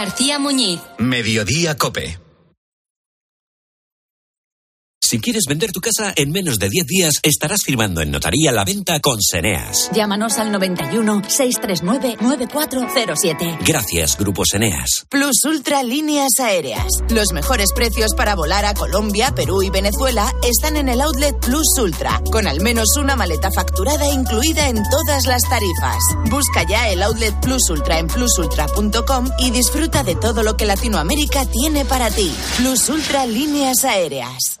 García Muñiz. Mediodía Cope. Si quieres vender tu casa en menos de 10 días, estarás firmando en notaría la venta con Seneas. Llámanos al 91 639 9407. Gracias, Grupo Seneas. Plus Ultra Líneas Aéreas. Los mejores precios para volar a Colombia, Perú y Venezuela están en el outlet Plus Ultra, con al menos una maleta facturada incluida en todas las tarifas. Busca ya el outlet Plus Ultra en plusultra.com y disfruta de todo lo que Latinoamérica tiene para ti. Plus Ultra Líneas Aéreas.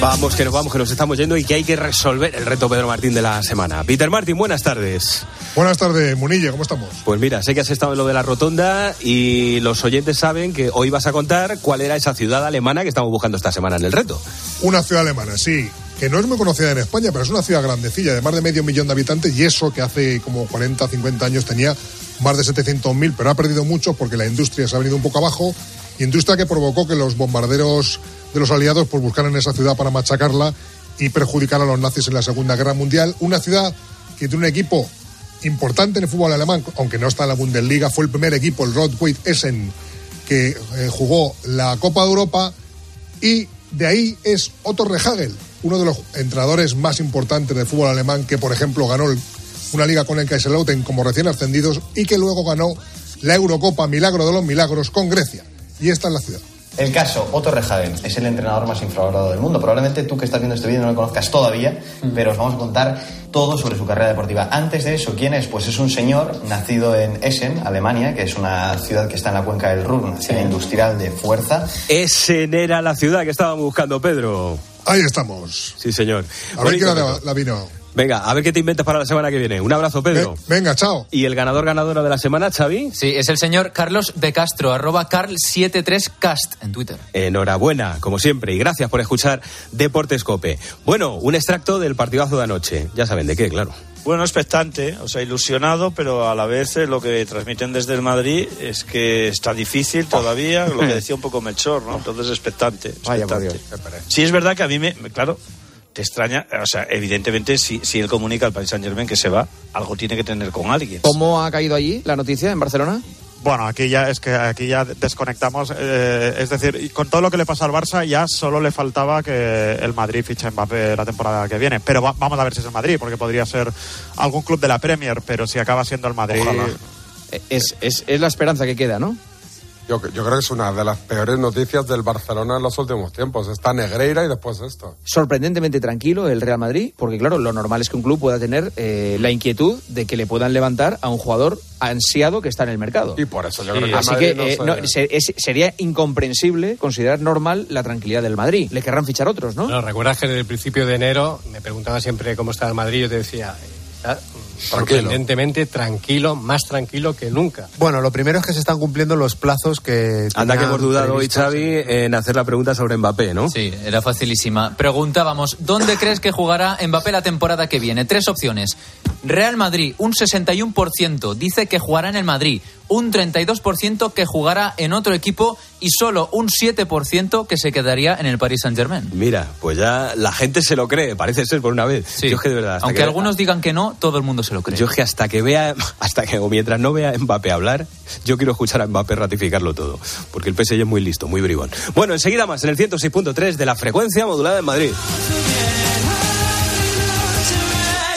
Vamos, que nos vamos, que nos estamos yendo y que hay que resolver el reto Pedro Martín de la semana. Peter Martín, buenas tardes. Buenas tardes, Munilla, ¿cómo estamos? Pues mira, sé que has estado en lo de la rotonda y los oyentes saben que hoy vas a contar cuál era esa ciudad alemana que estamos buscando esta semana en el reto. Una ciudad alemana, sí, que no es muy conocida en España, pero es una ciudad grandecilla, de más de medio millón de habitantes, y eso que hace como 40, 50 años tenía más de 700.000, pero ha perdido mucho porque la industria se ha venido un poco abajo, industria que provocó que los bombarderos de los aliados pues buscaran esa ciudad para machacarla y perjudicar a los nazis en la Segunda Guerra Mundial. Una ciudad que tiene un equipo importante en el fútbol alemán, aunque no está en la Bundesliga, fue el primer equipo, el Rot-Weiss Essen, que eh, jugó la Copa de Europa y de ahí es Otto Rehagel, uno de los entrenadores más importantes del fútbol alemán que, por ejemplo, ganó una liga con el Kaiserslautern como recién ascendidos y que luego ganó la Eurocopa Milagro de los Milagros con Grecia. Y esta es la ciudad. El caso, Otto Rehhagen es el entrenador más infravalorado del mundo. Probablemente tú que estás viendo este vídeo no lo conozcas todavía, pero os vamos a contar todo sobre su carrera deportiva. Antes de eso, ¿quién es? Pues es un señor nacido en Essen, Alemania, que es una ciudad que está en la cuenca del Ruhr, una ciudad industrial de fuerza. Essen era la ciudad que estábamos buscando, Pedro. Ahí estamos. Sí, señor. A ver la, la vino. Venga, a ver qué te inventas para la semana que viene. Un abrazo, Pedro. Venga, chao. ¿Y el ganador ganadora de la semana, Xavi? Sí, es el señor Carlos de Castro, arroba carl73cast en Twitter. Enhorabuena, como siempre, y gracias por escuchar Deportes Cope. Bueno, un extracto del partidazo de anoche. Ya saben de qué, claro. Bueno, expectante, o sea, ilusionado, pero a la vez eh, lo que transmiten desde el Madrid es que está difícil todavía, lo que decía un poco Melchor, ¿no? Entonces, expectante. Vaya, por expectante. Sí, es verdad que a mí me- claro, te extraña, o sea, evidentemente si, si él comunica al Paris Saint Germain que se va, algo tiene que tener con alguien. ¿Cómo ha caído allí la noticia en Barcelona? Bueno, aquí ya es que aquí ya desconectamos. eh, es decir, con todo lo que le pasa al Barça, ya solo le faltaba que el Madrid fiche Mbappé la temporada que viene. Pero va- vamos a ver si es el Madrid, porque podría ser algún club de la Premier, pero si acaba siendo el Madrid. Es, es, es la esperanza que queda, ¿no? Yo, yo creo que es una de las peores noticias del Barcelona en los últimos tiempos. Está Negreira y después esto. Sorprendentemente tranquilo el Real Madrid, porque claro, lo normal es que un club pueda tener eh, la inquietud de que le puedan levantar a un jugador ansiado que está en el mercado. Y por eso yo creo que Así que no eh, se- no, se- es- sería incomprensible considerar normal la tranquilidad del Madrid. Le querrán fichar otros, ¿no? Bueno, recuerdas que desde el principio de enero me preguntaba siempre cómo estaba el Madrid. Yo te decía, eh, está mm, sorprendentemente tranquilo, más tranquilo que nunca. Bueno, lo primero es que se están cumpliendo los plazos que. Anda que hemos dudado hoy. Xavi, en hacer la pregunta sobre Mbappé, ¿no? Sí, era facilísima. Preguntábamos, ¿dónde crees que jugará Mbappé la temporada que viene? Tres opciones. Real Madrid, un 61% dice que jugará en el Madrid, un 32% que jugará en otro equipo y solo un 7% que se quedaría en el Paris Saint-Germain. Mira, pues ya la gente se lo cree, parece ser por una vez. Yo es que de verdad. Aunque que- algunos digan que no, todo el mundo se lo cree. Yo es que hasta que vea, hasta que o mientras no vea a Mbappé hablar, yo quiero escuchar a Mbappé ratificarlo todo, porque el PSG es muy listo, muy bribón. Bueno, enseguida más en el 106.3 de la frecuencia modulada en Madrid.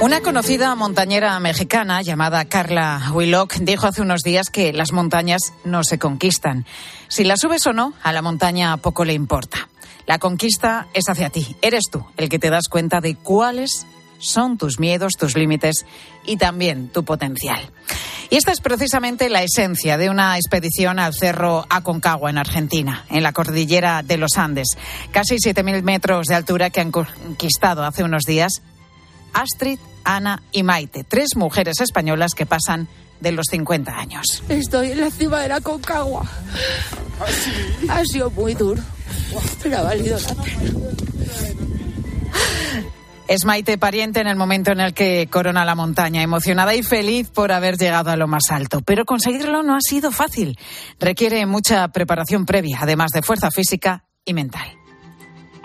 Una conocida montañera mexicana llamada Carla Willock dijo hace unos días que las montañas no se conquistan. Si las subes o no, a la montaña poco le importa. La conquista es hacia ti. Eres tú el que te das cuenta de cuáles son tus miedos, tus límites y también tu potencial. Y esta es precisamente la esencia de una expedición al Cerro Aconcagua en Argentina, en la cordillera de los Andes. Casi 7.000 metros de altura que han conquistado hace unos días Astrid, Ana y Maite, tres mujeres españolas que pasan de los 50 años. Estoy en la cima de la Concagua. Ha sido muy duro, pero ha valido la pena. Es Maite pariente en el momento en el que corona la montaña, emocionada y feliz por haber llegado a lo más alto. Pero conseguirlo no ha sido fácil. Requiere mucha preparación previa, además de fuerza física y mental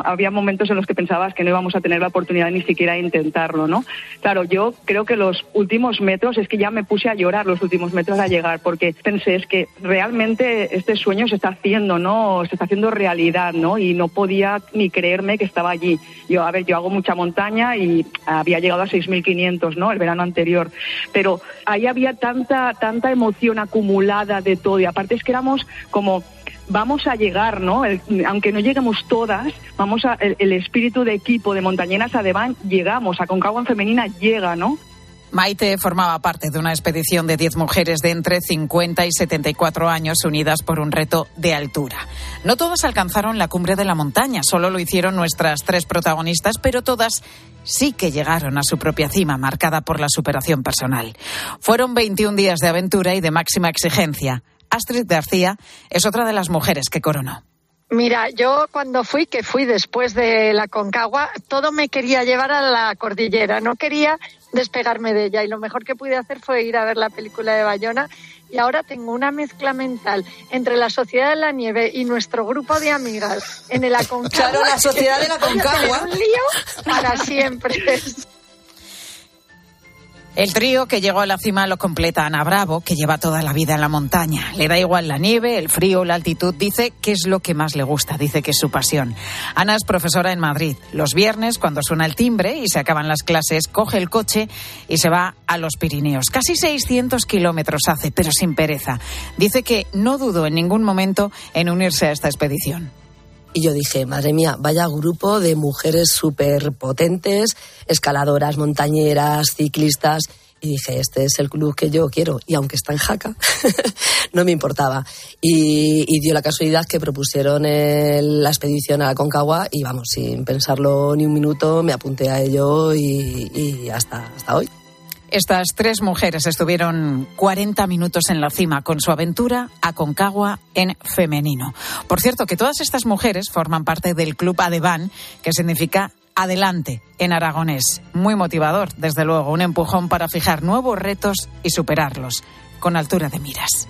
había momentos en los que pensabas que no íbamos a tener la oportunidad ni siquiera de intentarlo, ¿no? Claro, yo creo que los últimos metros es que ya me puse a llorar los últimos metros a llegar porque pensé es que realmente este sueño se está haciendo, ¿no? Se está haciendo realidad, ¿no? Y no podía ni creerme que estaba allí. Yo, a ver, yo hago mucha montaña y había llegado a 6.500, ¿no? El verano anterior. Pero ahí había tanta, tanta emoción acumulada de todo y aparte es que éramos como vamos a llegar, ¿no? aunque no lleguemos todas, vamos a, el, espíritu de equipo de Montañeras Ademán llegamos, a Concagua en Femenina llega, ¿no? Maite formaba parte de una expedición de 10 mujeres de entre 50 y 74 años unidas por un reto de altura. No todas alcanzaron la cumbre de la montaña, solo lo hicieron nuestras tres protagonistas, pero todas sí que llegaron a su propia cima, marcada por la superación personal. Fueron 21 días de aventura y de máxima exigencia. Astrid García es otra de las mujeres que coronó. Mira, yo cuando fui, que fui después de la Concagua, todo me quería llevar a la cordillera, no quería despegarme de ella y lo mejor que pude hacer fue ir a ver la película de Bayona y ahora tengo una mezcla mental entre la Sociedad de la Nieve y nuestro grupo de amigas en el Aconcagua. Claro, la Sociedad de la Concagua. Un lío para siempre. El trío que llegó a la cima lo completa Ana Bravo, que lleva toda la vida en la montaña. Le da igual la nieve, el frío, la altitud. Dice que es lo que más le gusta, dice que es su pasión. Ana es profesora en Madrid. Los viernes, cuando suena el timbre y se acaban las clases, coge el coche y se va a los Pirineos. Casi 600 kilómetros hace, pero sin pereza. Dice que no dudo en ningún momento en unirse a esta expedición. Y yo dije, madre mía, vaya grupo de mujeres súper potentes, escaladoras, montañeras, ciclistas. Y dije, este es el club que yo quiero. Y aunque está en Jaca, no me importaba. Y, dio la casualidad que propusieron la expedición a la Concagua y vamos, sin pensarlo ni un minuto, me apunté a ello y, y hasta, hasta hoy. Estas tres mujeres estuvieron 40 minutos en la cima con su aventura a Concagua en femenino. Por cierto, que todas estas mujeres forman parte del Club Adeban, que significa adelante en aragonés. Muy motivador, desde luego, un empujón para fijar nuevos retos y superarlos con altura de miras.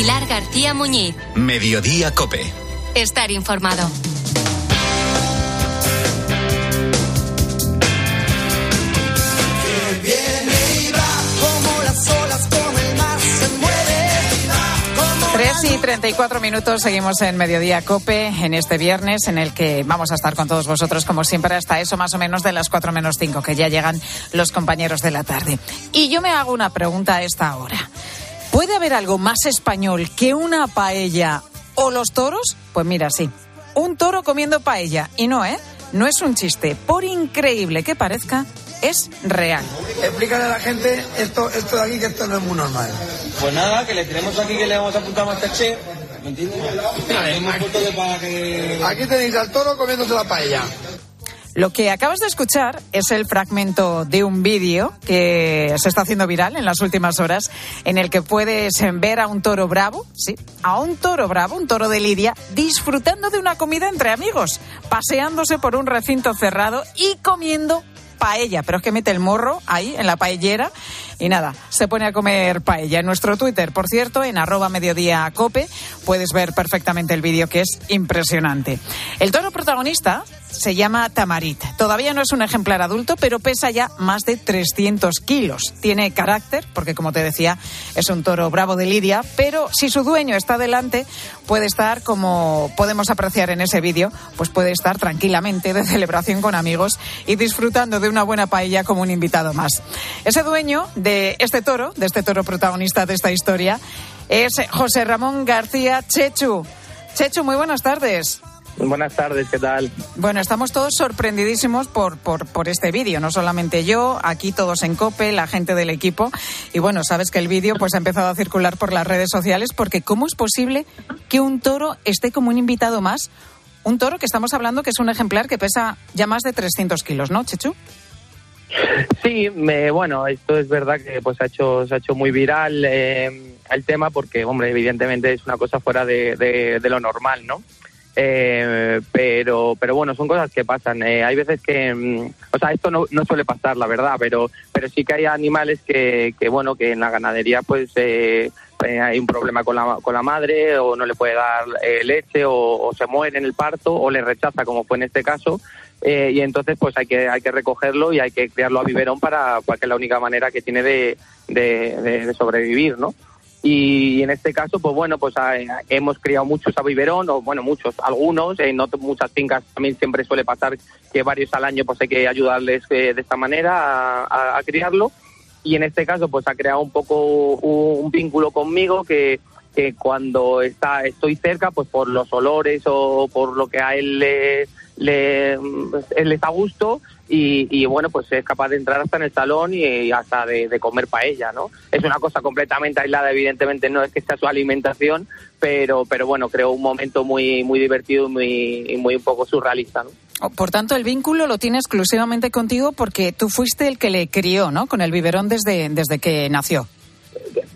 Pilar García Muñiz. Mediodía Cope. Estar informado. Tres y 34 minutos seguimos en Mediodía Cope en este viernes en el que vamos a estar con todos vosotros como siempre hasta eso más o menos de las 4 menos 5 que ya llegan los compañeros de la tarde. Y yo me hago una pregunta a esta hora. ¿Puede haber algo más español que una paella o los toros? Pues mira, sí. Un toro comiendo paella. Y no, ¿eh? No es un chiste. Por increíble que parezca, es real. Explícale a la gente esto, esto de aquí, que esto no es muy normal. Pues nada, que le tenemos aquí que le vamos a apuntar más Masterchef. ¿Me entiendes? Aquí tenéis al toro comiéndose la paella. Lo que acabas de escuchar es el fragmento de un vídeo que se está haciendo viral en las últimas horas, en el que puedes ver a un toro bravo, sí, a un toro bravo, un toro de Lidia, disfrutando de una comida entre amigos, paseándose por un recinto cerrado y comiendo paella, pero es que mete el morro ahí en la paellera y nada, se pone a comer paella. En nuestro Twitter, por cierto, en arroba mediodía cope, puedes ver perfectamente el vídeo que es impresionante. El toro protagonista se llama Tamarit. Todavía no es un ejemplar adulto, pero pesa ya más de 300 kilos. Tiene carácter, porque como te decía, es un toro bravo de Lidia, pero si su dueño está delante, puede estar, como podemos apreciar en ese vídeo, pues puede estar tranquilamente de celebración con amigos y disfrutando de una buena paella como un invitado más. Ese dueño de este toro, de este toro protagonista de esta historia, es José Ramón García Chechu. Chechu, muy buenas tardes. Buenas tardes, ¿qué tal? Bueno, estamos todos sorprendidísimos por, por, por este vídeo, no solamente yo, aquí todos en COPE, la gente del equipo. Y bueno, sabes que el vídeo pues ha empezado a circular por las redes sociales porque ¿cómo es posible que un toro esté como un invitado más? Un toro que estamos hablando que es un ejemplar que pesa ya más de 300 kilos, ¿no, Chechu? Sí, me, bueno, esto es verdad que pues ha hecho, se ha hecho muy viral eh, el tema porque, hombre, evidentemente es una cosa fuera de, de, lo normal, ¿no? Eh, pero pero bueno son cosas que pasan eh, hay veces que mm, o sea esto no, no suele pasar la verdad pero pero sí que hay animales que, que bueno que en la ganadería pues eh, eh hay un problema con la, con la madre o no le puede dar eh, leche o, o, se muere en el parto o le rechaza como fue en este caso eh, y entonces pues hay que hay que recogerlo y hay que criarlo a biberón para, para que es la única manera que tiene de, de, sobrevivir no y en este caso, pues bueno, pues eh, hemos criado muchos a biberón, o bueno, muchos, algunos, en no muchas fincas también siempre suele pasar que varios al año pues hay que ayudarles eh, de esta manera a, a, a, criarlo. Y en este caso, pues ha creado un poco un vínculo conmigo que, que cuando está, estoy cerca, pues por los olores o por lo que a él le, le, él está gusto y, y, bueno, pues es capaz de entrar hasta en el salón y hasta de, de, comer paella, ¿no? Es una cosa completamente aislada, evidentemente no es que sea su alimentación, pero, pero bueno, creo un momento muy, muy divertido y muy, muy un poco surrealista, ¿no? Oh, por tanto, el vínculo lo tiene exclusivamente contigo porque tú fuiste el que le crió, ¿no? Con el biberón desde, desde que nació.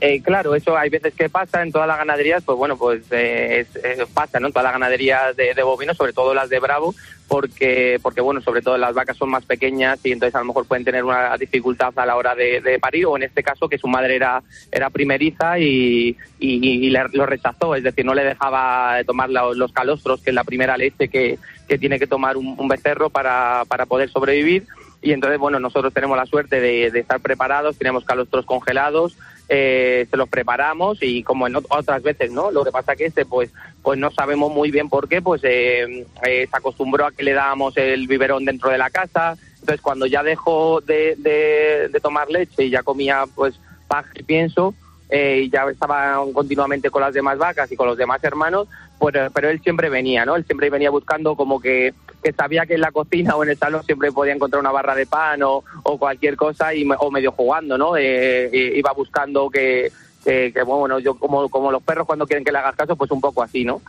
Eh, claro, eso hay veces que pasa en todas las ganaderías, pues bueno, pues eh, es, pasa, ¿no? En todas las ganaderías de, de, bovinos, sobre todo las de Bravo, porque, porque bueno, sobre todo las vacas son más pequeñas y entonces a lo mejor pueden tener una dificultad a la hora de, parir, o en este caso que su madre era, era primeriza y, y, le, lo rechazó, es decir, no le dejaba tomar los calostros, que es la primera leche que, que tiene que tomar un, becerro para, para poder sobrevivir y entonces, bueno, nosotros tenemos la suerte de estar preparados, tenemos calostros congelados, eh, se los preparamos y como en otras veces, ¿no? Lo que pasa que este, pues, pues no sabemos muy bien por qué, pues eh, eh, se acostumbró a que le dábamos el biberón dentro de la casa, entonces cuando ya dejó de, de, tomar leche y ya comía, pues, paja y pienso, eh, y ya estaba continuamente con las demás vacas y con los demás hermanos, pues, pero él siempre venía, ¿no? Él siempre venía buscando como que, que sabía que en la cocina o en el salón siempre podía encontrar una barra de pan o, o cualquier cosa y, o medio jugando, ¿no? Eh, iba buscando que, que, bueno, yo como, como los perros cuando quieren que le hagas caso, pues un poco así, ¿no?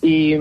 Y,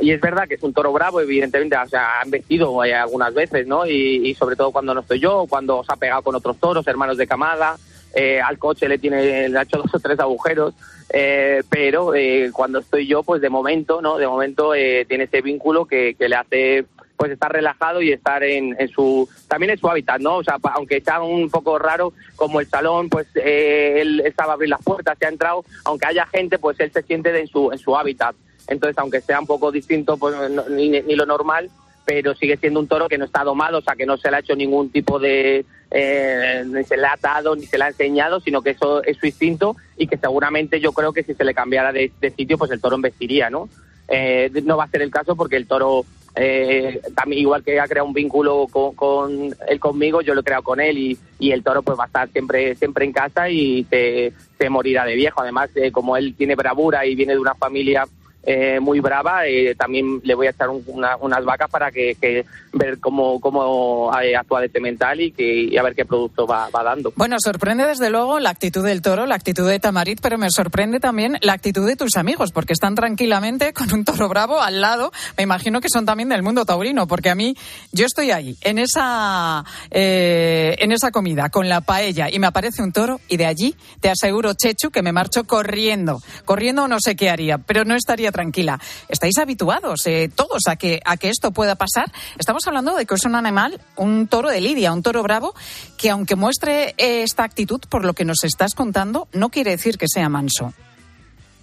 y, es verdad que es un toro bravo, evidentemente, o sea, han vestido eh, algunas veces, ¿no? Y, y, sobre todo cuando no estoy yo, cuando se ha pegado con otros toros, hermanos de camada, eh, al coche le tiene le ha hecho dos o tres agujeros eh, pero eh, cuando estoy yo pues de momento no de momento eh, tiene ese vínculo que, que, le hace pues estar relajado y estar en, en, su también en su hábitat no o sea aunque está un poco raro como el salón pues eh, él estaba a abrir las puertas se ha entrado aunque haya gente pues él se siente en su en su hábitat. Entonces aunque sea un poco distinto pues no, ni, ni lo normal pero sigue siendo un toro que no está domado, o sea, que no se le ha hecho ningún tipo de... Eh, ni se le ha atado, ni se le ha enseñado, sino que eso es su instinto y que seguramente yo creo que si se le cambiara de, sitio, pues el toro embestiría, ¿no? Eh, no va a ser el caso porque el toro, eh, también igual que ha creado un vínculo con, con, él conmigo, yo lo he creado con él y, y, el toro pues va a estar siempre, siempre en casa y se, se morirá de viejo. Además, eh, como él tiene bravura y viene de una familia eh, muy brava. También le voy a echar un, una, unas vacas para que, que ver cómo, cómo eh, actúa de Cemental y, que, y a ver qué producto va, va, dando. Bueno, sorprende desde luego la actitud del toro, la actitud de Tamarit, pero me sorprende también la actitud de tus amigos, porque están tranquilamente con un toro bravo al lado. Me imagino que son también del mundo taurino, porque a mí, yo estoy ahí, en esa, eh, en esa comida, con la paella, y me aparece un toro, y de allí te aseguro, Chechu, que me marcho corriendo. Corriendo no sé qué haría, pero no estaría tranquila. ¿Estáis habituados eh, todos a que, a que esto pueda pasar? Estamos hablando de que es un animal, un toro de lidia, un toro bravo, que aunque muestre eh, esta actitud, por lo que nos estás contando, no quiere decir que sea manso.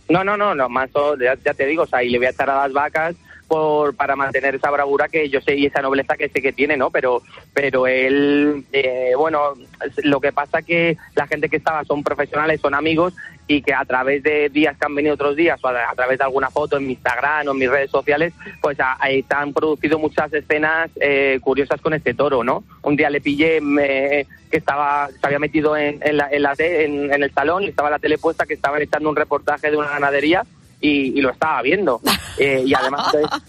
No, no, no, no, manso, ya, te digo, o sea, y le voy a echar a las vacas por, para mantener esa bravura que yo sé y esa nobleza que sé que tiene, ¿no? Pero, pero él, eh, bueno, lo que pasa que la gente que estaba son profesionales, son amigos y que a través de días que han venido otros días o a, a través de alguna foto en mi Instagram o en mis redes sociales, pues a- ahí se han producido muchas escenas eh, curiosas con este toro, ¿no? Un día le pillé me- que estaba, se había metido en, en, la, en, la en- en el salón estaba la tele puesta que estaban echando un reportaje de una ganadería y, y lo estaba viendo. Eh, y además, entonces,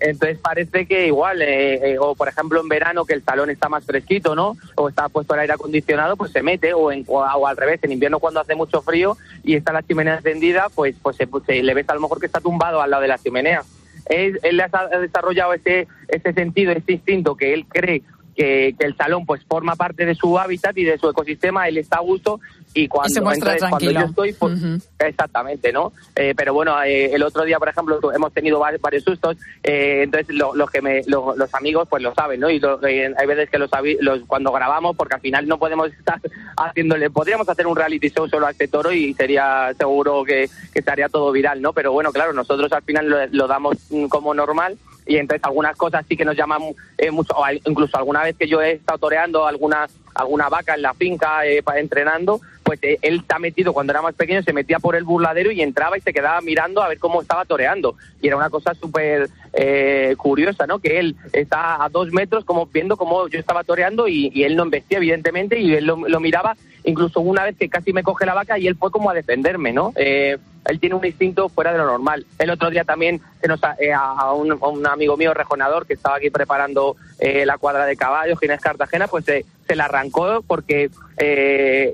entonces parece que igual, eh, eh, o por ejemplo en verano que el salón está más fresquito, ¿no? O está puesto el aire acondicionado, pues se mete, o, en, o, o al revés, en invierno cuando hace mucho frío y está la chimenea encendida, pues, pues, se, se le ves a lo mejor que está tumbado al lado de la chimenea. Él, él ha desarrollado ese, ese sentido, ese instinto que él cree que, que el salón pues forma parte de su hábitat y de su ecosistema, él está a gusto y cuando, se muestra entonces, cuando tranquilo. yo estoy, pues, exactamente, ¿no? Eh, pero bueno, eh, el otro día, por ejemplo, hemos tenido va- varios sustos, eh, entonces lo, lo que me, lo- los amigos pues lo saben, ¿no? Y lo- eh, hay veces que los, los cuando grabamos, porque al final no podemos estar haciéndole, podríamos hacer un reality show solo a este toro y sería seguro que, que estaría todo viral, ¿no? Pero bueno, claro, nosotros al final lo, lo damos mm, como normal y entonces algunas cosas sí que nos llaman eh, mucho, o incluso alguna vez que yo he estado toreando alguna alguna vaca en la finca eh, entrenando, pues eh, él está metido cuando era más pequeño, se metía por el burladero y entraba y se quedaba mirando a ver cómo estaba toreando. Y era una cosa súper eh, curiosa, ¿no? Que él está a dos metros como viendo cómo yo estaba toreando y, y él no embestía, evidentemente, y él lo, lo miraba incluso una vez que casi me coge la vaca y él fue como a defenderme, ¿no? Eh, él tiene un instinto fuera de lo normal. El otro día también se nos eh, a, un, amigo mío rejonador que estaba aquí preparando eh, la cuadra de caballos, Ginés Cartagena, pues se, se la arrancó porque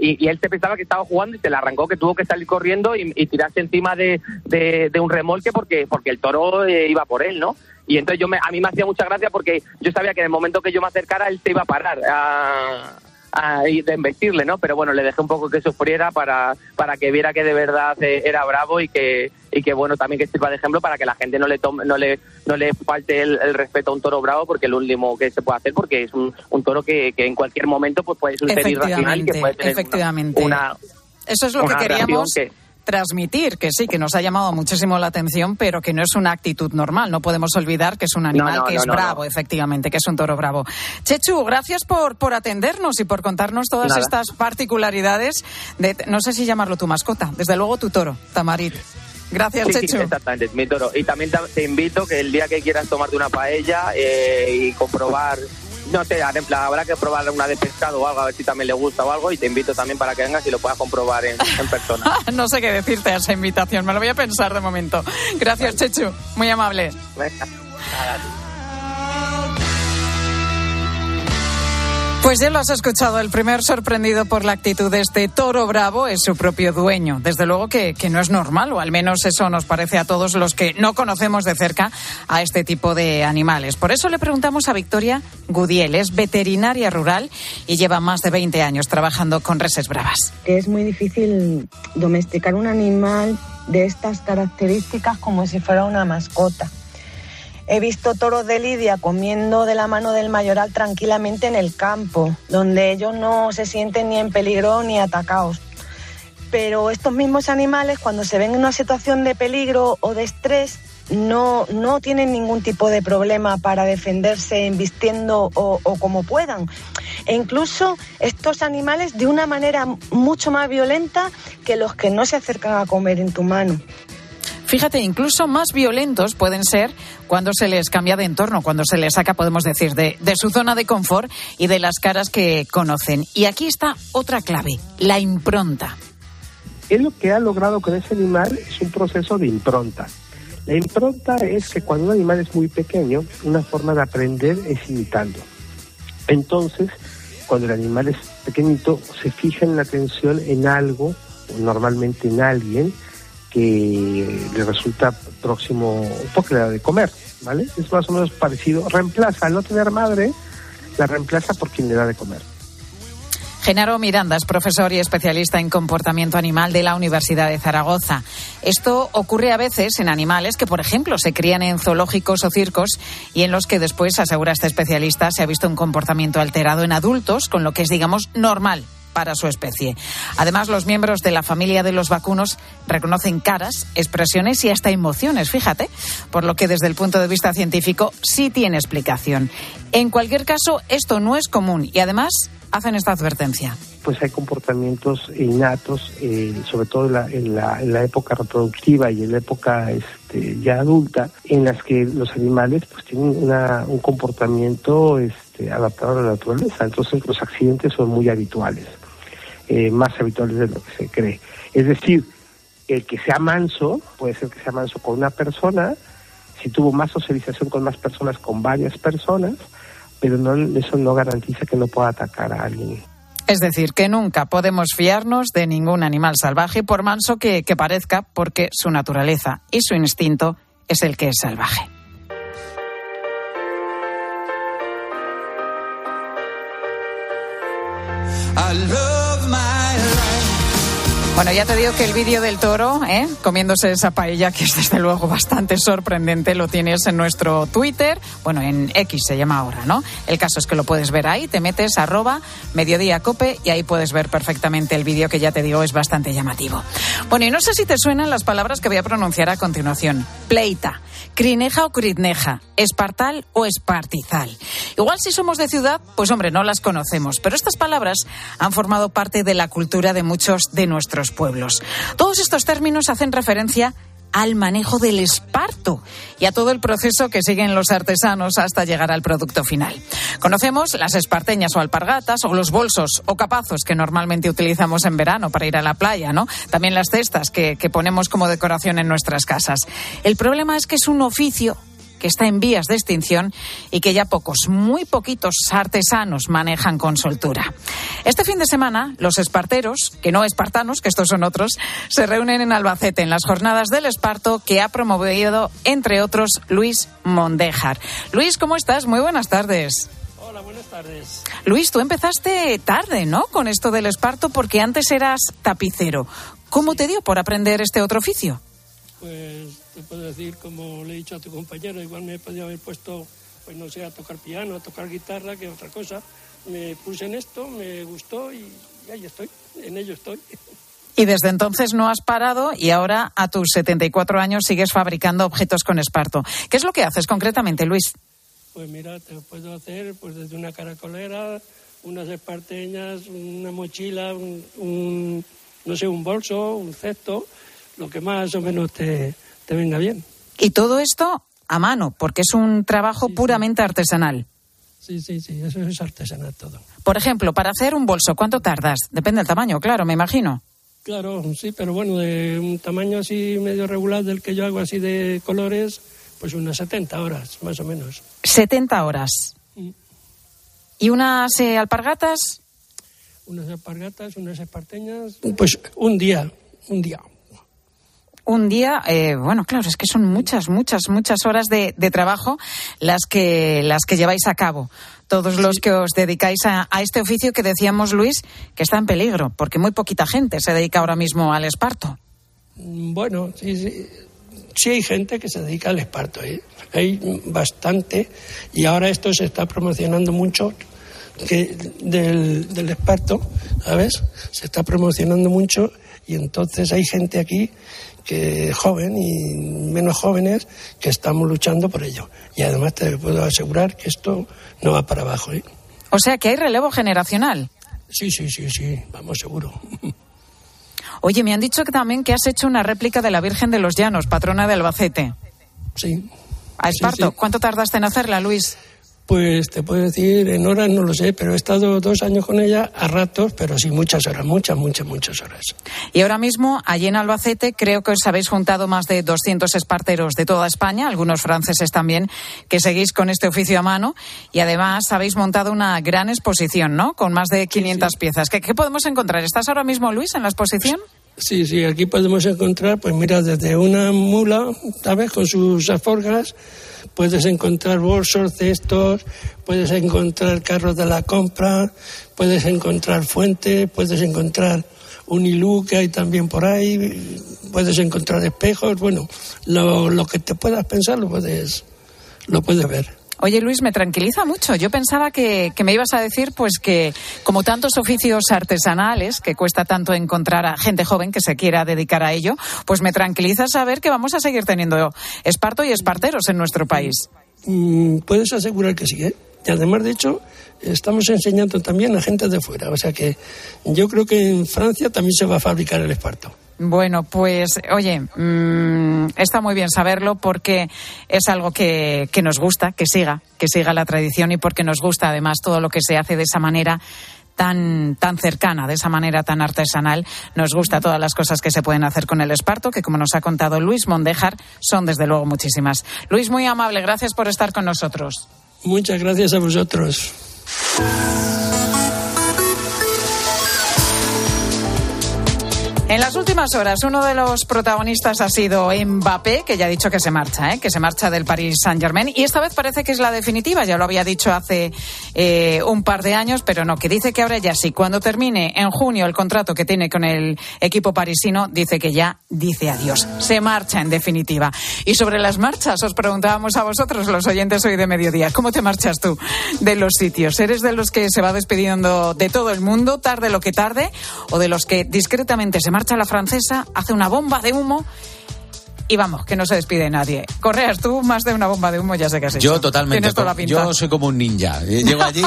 y, él se pensaba que estaba jugando y se la arrancó, que tuvo que salir corriendo y, tirarse encima de, de- un remolque porque porque el toro iba por él, ¿no? Y entonces yo me, a mí me hacía mucha gracia porque yo sabía que en el momento que yo me acercara él se iba a parar a- de embestirle, ¿no? Pero bueno, le dejé un poco que sufriera para, para que viera que de verdad eh, era bravo y que, y que bueno, también que sirva de ejemplo para que la gente no le tome, no le, no le falte el, el respeto a un toro bravo porque es lo último que se puede hacer porque es un, un toro que, que en cualquier momento pues puede ser irracional y que puede tener una- efectivamente. una, Eso es lo que queríamos que- transmitir, que sí, que nos ha llamado muchísimo la atención, pero que no es una actitud normal. No podemos olvidar que es un animal no, que no, es bravo, efectivamente, que es un toro bravo. Chechu, gracias por, por atendernos y por contarnos todas Nada. estas particularidades de, no sé si llamarlo tu mascota, desde luego tu toro, Tamarit. Gracias, Sí, sí, Chechu. exactamente, mi toro. Y también te, te invito que el día que quieras tomarte una paella eh, y comprobar, no sé, habrá habrá que probar una de pescado o algo, a ver si también le gusta o algo. Y te invito también para que vengas y lo puedas comprobar en, en persona. no sé qué decirte a esa invitación, me lo voy a pensar de momento. Gracias, Chechu, muy amable. Venga, Pues ya lo has escuchado, el primer sorprendido por la actitud de este toro bravo es su propio dueño. Desde luego que, que no es normal, o al menos eso nos parece a todos los que no conocemos de cerca a este tipo de animales. Por eso le preguntamos a Victoria Gudiel, es veterinaria rural y lleva más de 20 años trabajando con reses bravas. es muy difícil domesticar un animal de estas características como si fuera una mascota. He visto toros de lidia comiendo de la mano del mayoral tranquilamente en el campo, donde ellos no se sienten ni en peligro ni atacados. Pero estos mismos animales, cuando se ven en una situación de peligro o de estrés, no, no tienen ningún tipo de problema para defenderse embistiendo o, o como puedan. E incluso estos animales de una manera mucho más violenta que los que no se acercan a comer en tu mano. Fíjate, incluso más violentos pueden ser cuando se les cambia de entorno, cuando se les saca, podemos decir, de, su zona de confort y de las caras que conocen. Y aquí está otra clave, la impronta. Él lo que ha logrado con ese animal es un proceso de impronta. La impronta es que cuando un animal es muy pequeño, una forma de aprender es imitando. Entonces, cuando el animal es pequeñito, se fija en la atención en algo, normalmente en alguien, que le resulta próximo, porque le da de comer, ¿vale? Es más o menos parecido. Reemplaza, al no tener madre, la reemplaza por quien le da de comer. Genaro Miranda es profesor y especialista en comportamiento animal de la Universidad de Zaragoza. Esto ocurre a veces en animales que, por ejemplo, se crían en zoológicos o circos y en los que después, asegura este especialista, se ha visto un comportamiento alterado en adultos, con lo que es, digamos, normal para su especie. Además, los miembros de la familia de los vacunos reconocen caras, expresiones y hasta emociones, fíjate, por lo que desde el punto de vista científico sí tiene explicación. En cualquier caso, esto no es común y además hacen esta advertencia? Pues hay comportamientos innatos, eh, sobre todo en la, en, la, época reproductiva y en la época este, ya adulta, en las que los animales pues tienen una, un comportamiento este, adaptado a la naturaleza. Entonces los accidentes son muy habituales, eh, más habituales de lo que se cree. Es decir, el que sea manso, puede ser que sea manso con una persona, si tuvo más socialización con más personas, con varias personas, pero no, eso no garantiza que no pueda atacar a alguien. Es decir, que nunca podemos fiarnos de ningún animal salvaje, por manso que, que parezca, porque su naturaleza y su instinto es el que es salvaje. Bueno, ya te digo que el vídeo del toro, ¿eh? comiéndose esa paella, que es desde luego bastante sorprendente, lo tienes en nuestro Twitter, bueno, en X se llama ahora, ¿no? El caso es que lo puedes ver ahí, te metes arroba mediodía cope y ahí puedes ver perfectamente el vídeo que ya te digo es bastante llamativo. Bueno, y no sé si te suenan las palabras que voy a pronunciar a continuación. Pleita, crineja o critneja, espartal o espartizal. Igual si somos de ciudad, pues hombre, no las conocemos, pero estas palabras han formado parte de la cultura de muchos de nuestros pueblos. Todos estos términos hacen referencia al manejo del esparto y a todo el proceso que siguen los artesanos hasta llegar al producto final. Conocemos las esparteñas o alpargatas o los bolsos o capazos que normalmente utilizamos en verano para ir a la playa, ¿no? También las cestas que, que ponemos como decoración en nuestras casas. El problema es que es un oficio que está en vías de extinción y que ya pocos, muy poquitos artesanos manejan con soltura. Este fin de semana, los esparteros, que no espartanos, que estos son otros, se reúnen en Albacete en las jornadas del esparto que ha promovido, entre otros, Luis Mondéjar. Luis, ¿cómo estás? Muy buenas tardes. Hola, buenas tardes. Luis, tú empezaste tarde, ¿no? Con esto del esparto porque antes eras tapicero. ¿Cómo te dio por aprender este otro oficio? Pues te puedo decir, como le he dicho a tu compañero, igual me podía haber puesto, pues no sé, a tocar piano, a tocar guitarra, que otra cosa. Me puse en esto, me gustó y, ahí estoy, en ello estoy. Y desde entonces no has parado y ahora a tus 74 años sigues fabricando objetos con esparto. ¿Qué es lo que haces concretamente, Luis? Pues mira, te puedo hacer pues desde una caracolera, unas esparteñas, una mochila, un no sé, un bolso, un cesto, lo que más o menos te, venga bien. Y todo esto a mano, porque es un trabajo puramente artesanal. Sí, sí, sí, eso es artesanal todo. Por ejemplo, para hacer un bolso, ¿cuánto tardas? Depende del tamaño, claro, me imagino. Claro, sí, pero bueno, de un tamaño así medio regular del que yo hago así de colores, pues unas 70 horas, más o menos. 70 horas. Mm. ¿Y unas eh, alpargatas? Unas alpargatas, unas esparteñas, pues un día, un día un día, eh, bueno, claro, es que son muchas, muchas, muchas horas de, trabajo las que, las que lleváis a cabo. Todos los que os dedicáis a, este oficio que decíamos, Luis, que está en peligro, porque muy poquita gente se dedica ahora mismo al esparto. Mm, bueno, sí, sí. Sí hay gente que se dedica al esparto, ¿eh? hay bastante, y ahora esto se está promocionando mucho que del, del esparto, ¿sabes? Se está promocionando mucho y entonces hay gente aquí que joven y menos jóvenes que estamos luchando por ello. Y además te puedo asegurar que esto no va para abajo. ¿eh? O sea que hay relevo generacional. Sí, sí, sí, sí, vamos seguro. Oye, me han dicho que también que has hecho una réplica de la Virgen de los Llanos, patrona de Albacete. Sí. A Esparto. ¿Cuánto tardaste en hacerla, Luis? Pues te puedo decir, en horas no lo sé, pero he estado dos años con ella a ratos, pero sí muchas horas, muchas, muchas, muchas horas. Y ahora mismo, allí en Albacete, creo que os habéis juntado más de 200 esparteros de toda España, algunos franceses también, que seguís con este oficio a mano y además habéis montado una gran exposición, ¿no? Con más de 500 piezas. ¿Qué, podemos encontrar? ¿Estás ahora mismo, Luis, en la exposición? Sí, sí, aquí podemos encontrar, pues mira, desde una mula, ¿sabes? Con sus alforgas, puedes encontrar bolsos, cestos, puedes encontrar carros de la compra, puedes encontrar fuentes, puedes encontrar un hilú que hay también por ahí, puedes encontrar espejos, bueno, lo, lo que te puedas pensar lo puedes, lo puedes ver. Oye, Luis, me tranquiliza mucho. Yo pensaba que, que, me ibas a decir, pues que como tantos oficios artesanales, que cuesta tanto encontrar a gente joven que se quiera dedicar a ello, pues me tranquiliza saber que vamos a seguir teniendo esparto y esparteros en nuestro país. Mm, Puedes asegurar que sí, ¿eh? Y además, de hecho, estamos enseñando también a gente de fuera. O sea que yo creo que en Francia también se va a fabricar el esparto. Bueno, pues oye, mmm, está muy bien saberlo porque es algo que, que, nos gusta, que siga, que siga la tradición y porque nos gusta además todo lo que se hace de esa manera tan, tan cercana, de esa manera tan artesanal. Nos gusta todas las cosas que se pueden hacer con el esparto, que como nos ha contado Luis Mondejar, son desde luego muchísimas. Luis, muy amable, gracias por estar con nosotros. Muchas gracias a vosotros. En las últimas horas, uno de los protagonistas ha sido Mbappé, que ya ha dicho que se marcha, ¿eh? que se marcha del Paris Saint-Germain. Y esta vez parece que es la definitiva, ya lo había dicho hace eh, un par de años, pero no, que dice que ahora ya sí. Cuando termine en junio el contrato que tiene con el equipo parisino, dice que ya dice adiós. Se marcha en definitiva. Y sobre las marchas, os preguntábamos a vosotros, los oyentes hoy de mediodía, ¿cómo te marchas tú de los sitios? ¿Eres de los que se va despidiendo de todo el mundo, tarde lo que tarde, o de los que discretamente se marcha la francesa, hace una bomba de humo y vamos, que no se despide nadie. Correas, tú más de una bomba de humo ya sé que has hecho. Yo totalmente. Toda la pinta. Yo soy como un ninja. Llego allí,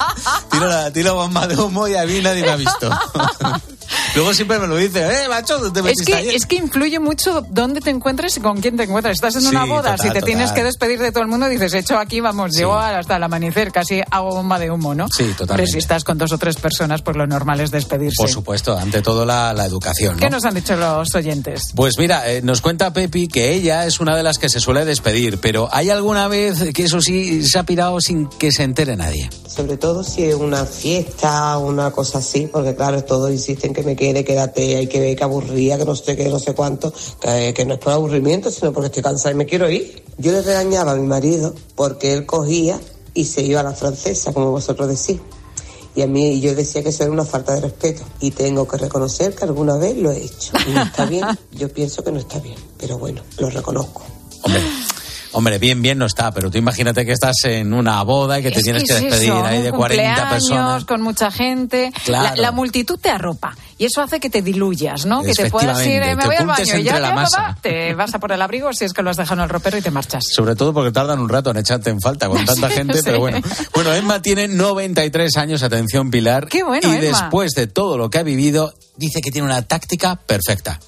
tiro la, tiro bomba de humo y a mí nadie me ha visto. Luego siempre me lo dice, eh, macho, ¿dónde te es que, ayer? es que influye mucho dónde te encuentres y con quién te encuentras. Estás en una Sí, boda, total, si te total. tienes que despedir de todo el mundo, dices, hecho aquí, vamos, llego hasta el amanecer, casi hago bomba de humo, ¿no? Sí, totalmente. Pero si estás con dos o tres personas, pues lo normal es despedirse. Por supuesto, ante todo la, la educación. ¿no? ¿Qué nos han dicho los oyentes? Pues mira, eh, nos cuenta Pepi que ella es una de las que se suele despedir, pero ¿hay alguna vez que eso sí se ha pirado sin que se entere nadie? Sobre todo si es una fiesta o una cosa así, porque claro, todos insisten que me quede, quédate, hay que ver que aburría, que no sé qué, no sé cuánto, que, que no es por aburrimiento, sino porque estoy cansada y me quiero ir. Yo le regañaba a mi marido porque él cogía y se iba a la francesa, como vosotros decís. Y a mí y yo decía que eso era una falta de respeto. Y tengo que reconocer que alguna vez lo he hecho. Y no está bien, yo pienso que no está bien, pero bueno, lo reconozco. Hombre. Hombre, bien, bien no está, pero tú imagínate que estás en una boda y que te Es tienes que, es despedir eso, ahí de un 40 cumpleaños, personas. con mucha gente. Claro. La, la multitud te arropa y eso hace que te diluyas, ¿no? Que te puedas ir, eh, me te voy al baño y ya, la masa. te vas a por el abrigo si es que lo has dejado en el ropero y te marchas. Sobre todo porque tardan un rato en echarte en falta con tanta gente, sí. pero bueno. Bueno, Emma tiene 93 años, atención Pilar. Qué bueno, Y Emma. después de todo lo que ha vivido, dice que tiene una táctica perfecta.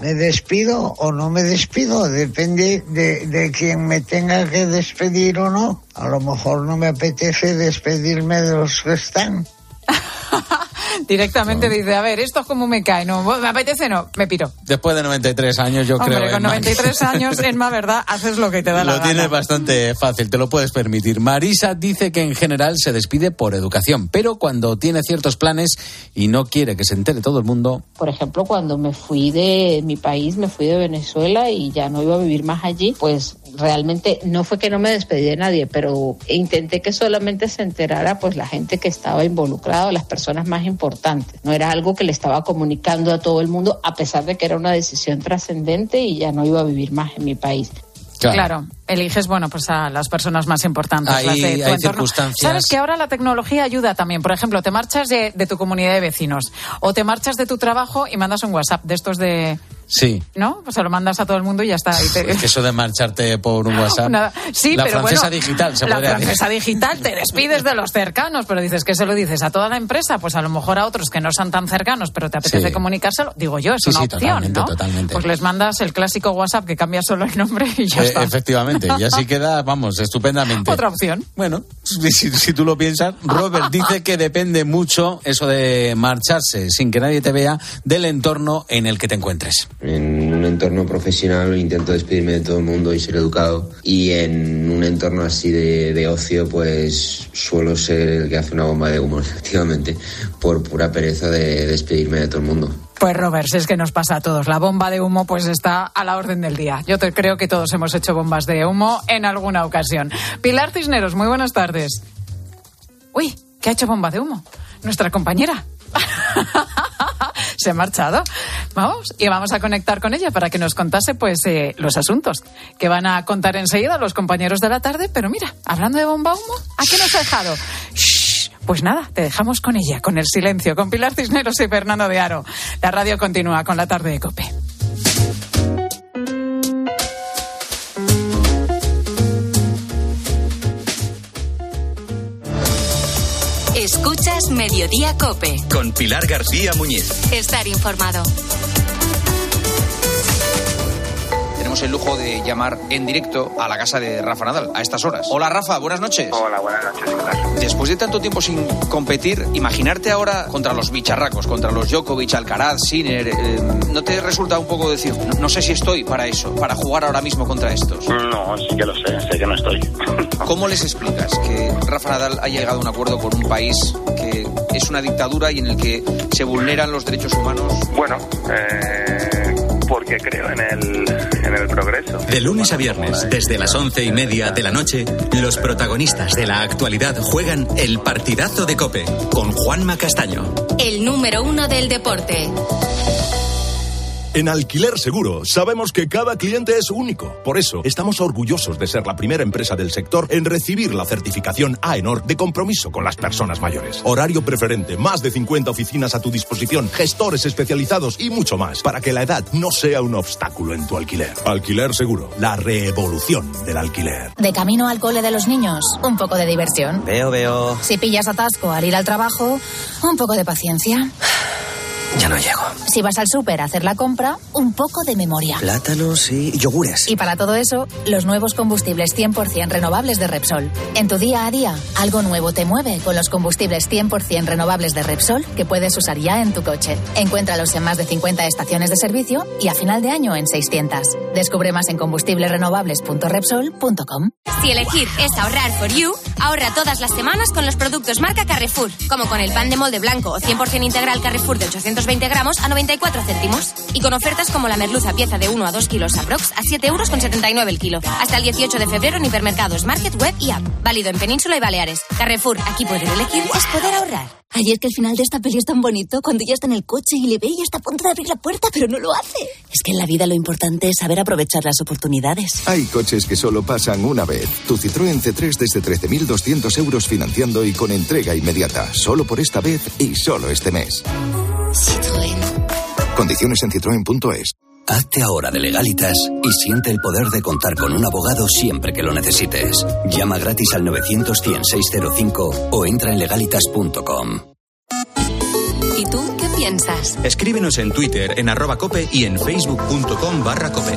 ¿Me despido o no me despido? Depende de, de quien me tenga que despedir o no. A lo mejor no me apetece despedirme de los que están. Directamente dice, a ver, esto es como me cae, no, me apetece, no, me piro. Después de 93 años, yo Hombre, creo con Emma, 93 años, Emma, ¿verdad? Haces lo que te da la Lo gana. tienes bastante fácil, te lo puedes permitir. Marisa dice que en general se despide por educación, pero cuando tiene ciertos planes y no quiere que se entere todo el mundo, Por ejemplo, cuando me fui de mi país, me fui de Venezuela y ya no iba a vivir más allí, pues realmente no fue que no me despedí de nadie, pero intenté que solamente se enterara pues la gente que estaba involucrada, las personas más importantes. No era algo que le estaba comunicando a todo el mundo, a pesar de que era una decisión trascendente y ya no iba a vivir más en mi país. Claro. eliges, bueno, pues a las personas más importantes. Hay- las de tu hay entorno. circunstancias. Sabes que ahora la tecnología ayuda también. Por ejemplo, te marchas de, de tu comunidad de vecinos o te marchas de tu trabajo y mandas un WhatsApp de estos de, sí. ¿no? Pues se lo mandas a todo el mundo y ya está. Y te- Es que eso de marcharte por un WhatsApp. Una- sí, la pero francesa bueno, digital, se la podría decir. francesa digital te despides de los cercanos, pero dices que se lo dices a toda la empresa, pues a lo mejor a otros que no son tan cercanos, pero te apetece Sí. comunicárselo. Digo yo, es Sí, una sí, opción, totalmente, ¿no? totalmente. Pues les mandas el clásico WhatsApp que cambia solo el nombre y ya Eh, está. efectivamente, y así queda, vamos, estupendamente. Otra opción. Bueno, si, si tú lo piensas, Robert dice que depende mucho eso de marcharse sin que nadie te vea del entorno en el que te encuentres. En un entorno profesional intento despedirme de todo el mundo y ser educado. Y en un entorno así de, de ocio, pues suelo ser el que hace una bomba de humo, efectivamente, por pura pereza de despedirme de todo el mundo. Pues Robert, si es que nos pasa a todos. La bomba de humo pues está a la orden del día. Yo te creo que todos hemos hecho bombas de humo en alguna ocasión. Pilar Cisneros, muy buenas tardes. Uy, ¿qué ha hecho bomba de humo? Nuestra compañera. Se ha marchado. Vamos, y vamos a conectar con ella para que nos contase pues eh, los asuntos que van a contar enseguida los compañeros de la tarde. Pero mira, hablando de bomba humo, ¿a qué nos ha dejado? Pues nada, te dejamos con ella, con el silencio, con Pilar Cisneros y Fernando de Aro. La radio continúa con la tarde de Cope. Mediodía Cope. Con Pilar García Muñiz. Estar informado. Tenemos el lujo de llamar en directo a la casa de Rafa Nadal a estas horas. Hola Rafa, buenas noches. Hola, buenas noches. ¿qué tal? Después de tanto tiempo sin competir, imaginarte ahora contra los bicharracos, contra los Djokovic, Alcaraz, Sinner, eh, ¿no te resulta un poco decir, no, no sé si estoy para eso, para jugar ahora mismo contra estos? No, sí que lo sé, sé que no estoy. ¿Cómo les explicas que Rafa Nadal haya llegado a un acuerdo con un país que es una dictadura y en el que se vulneran los derechos humanos? Bueno, eh, porque creo en el, en el progreso. De lunes a viernes, desde las once y media de la noche, los protagonistas de la actualidad juegan el partidazo de Cope con Juanma Castaño. El número uno del deporte. En Alquiler Seguro sabemos que cada cliente es único. Por eso estamos orgullosos de ser la primera empresa del sector en recibir la certificación AENOR de compromiso con las personas mayores. Horario preferente, más de 50 oficinas a tu disposición, gestores especializados y mucho más para que la edad no sea un obstáculo en tu alquiler. Alquiler Seguro, la revolución del alquiler. De camino al cole de los niños, un poco de diversión. Veo, veo. Si pillas atasco al ir al trabajo, un poco de paciencia. Ya no llego. Si vas al súper a hacer la compra, un poco de memoria. Plátanos y yogures. Y para todo eso, los nuevos combustibles 100% renovables de Repsol. En tu día a día, algo nuevo te mueve con los combustibles 100% renovables de Repsol que puedes usar ya en tu coche. Encuéntralos en más de 50 estaciones de servicio y a final de año en 600. Descubre más en combustiblesrenovables.repsol.com. Si elegir es ahorrar for you, ahorra todas las semanas con los productos marca Carrefour, como con el pan de molde blanco o 100% integral Carrefour de 820 gramos a 94 céntimos. Y con ofertas como la merluza pieza de 1 a 2 kilos aprox a 7 euros con 79 el kilo. Hasta el 18 de febrero en hipermercados, market, web y app. Válido en Península y Baleares. Carrefour, aquí poder elegir es poder ahorrar. Ay, es que el final de esta peli es tan bonito cuando ella está en el coche y le ve y está a punto de abrir la puerta, pero no lo hace. Es que en la vida lo importante es saber aprovechar las oportunidades. Hay coches que solo pasan una vez. Tu Citroën C3 desde 13.200 euros financiando y con entrega inmediata. Solo por esta vez y solo este mes. Citroën. Condiciones en citroen.es. Hazte ahora de legalitas y siente el poder de contar con un abogado siempre que lo necesites. Llama gratis al 900-100-605 o entra en legalitas.com. ¿Y tú qué piensas? Escríbenos en Twitter, en arroba cope y en facebook.com barra cope.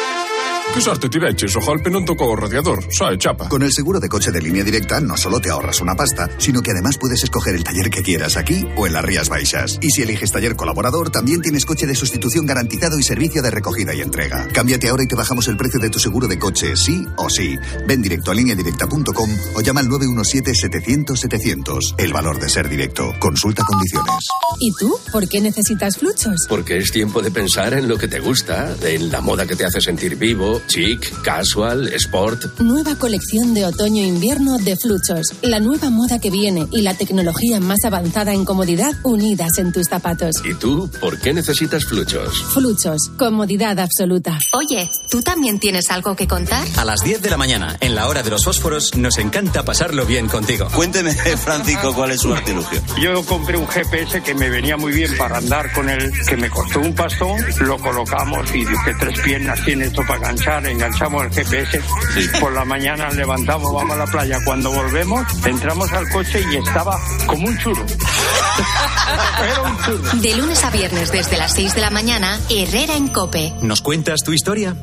Pisarte tireches, ojalpe non tocou o radiador, sae chapa. Con el seguro de coche de línea directa no solo te ahorras una pasta, sino que además puedes escoger el taller que quieras aquí o en las Rías Baixas. Y si eliges taller colaborador, también tienes coche de sustitución garantizado y servicio de recogida y entrega. Cámbiate ahora y te bajamos el precio de tu seguro de coche, sí o sí. Ven directo a lineadirecta.com o llama al 917-700-700. El valor de ser directo. Consulta condiciones. ¿Y tú? ¿Por qué necesitas fluchos? Porque es tiempo de pensar en lo que te gusta, en la moda que te hace sentir vivo chic, casual, sport. Nueva colección de otoño-invierno de Fluchos. La nueva moda que viene y la tecnología más avanzada en comodidad unidas en tus zapatos. ¿Y tú por qué necesitas Fluchos? Fluchos. Comodidad absoluta. Oye, ¿tú también tienes algo que contar? A las 10 de la mañana, en la hora de los fósforos, nos encanta pasarlo bien contigo. Cuénteme, Francisco, cuál es su artilugio. Yo compré un GPS que me venía muy bien para andar con él, que me costó un pastón, lo colocamos y dije, tres piernas tiene esto para enganchar, enganchamos el GPS. Por la mañana levantamos, vamos a la playa. Cuando volvemos, entramos al coche y estaba como un churro. Era un churro. De lunes a viernes desde las 6 de la mañana, Herrera en Cope. ¿Nos cuentas tu historia?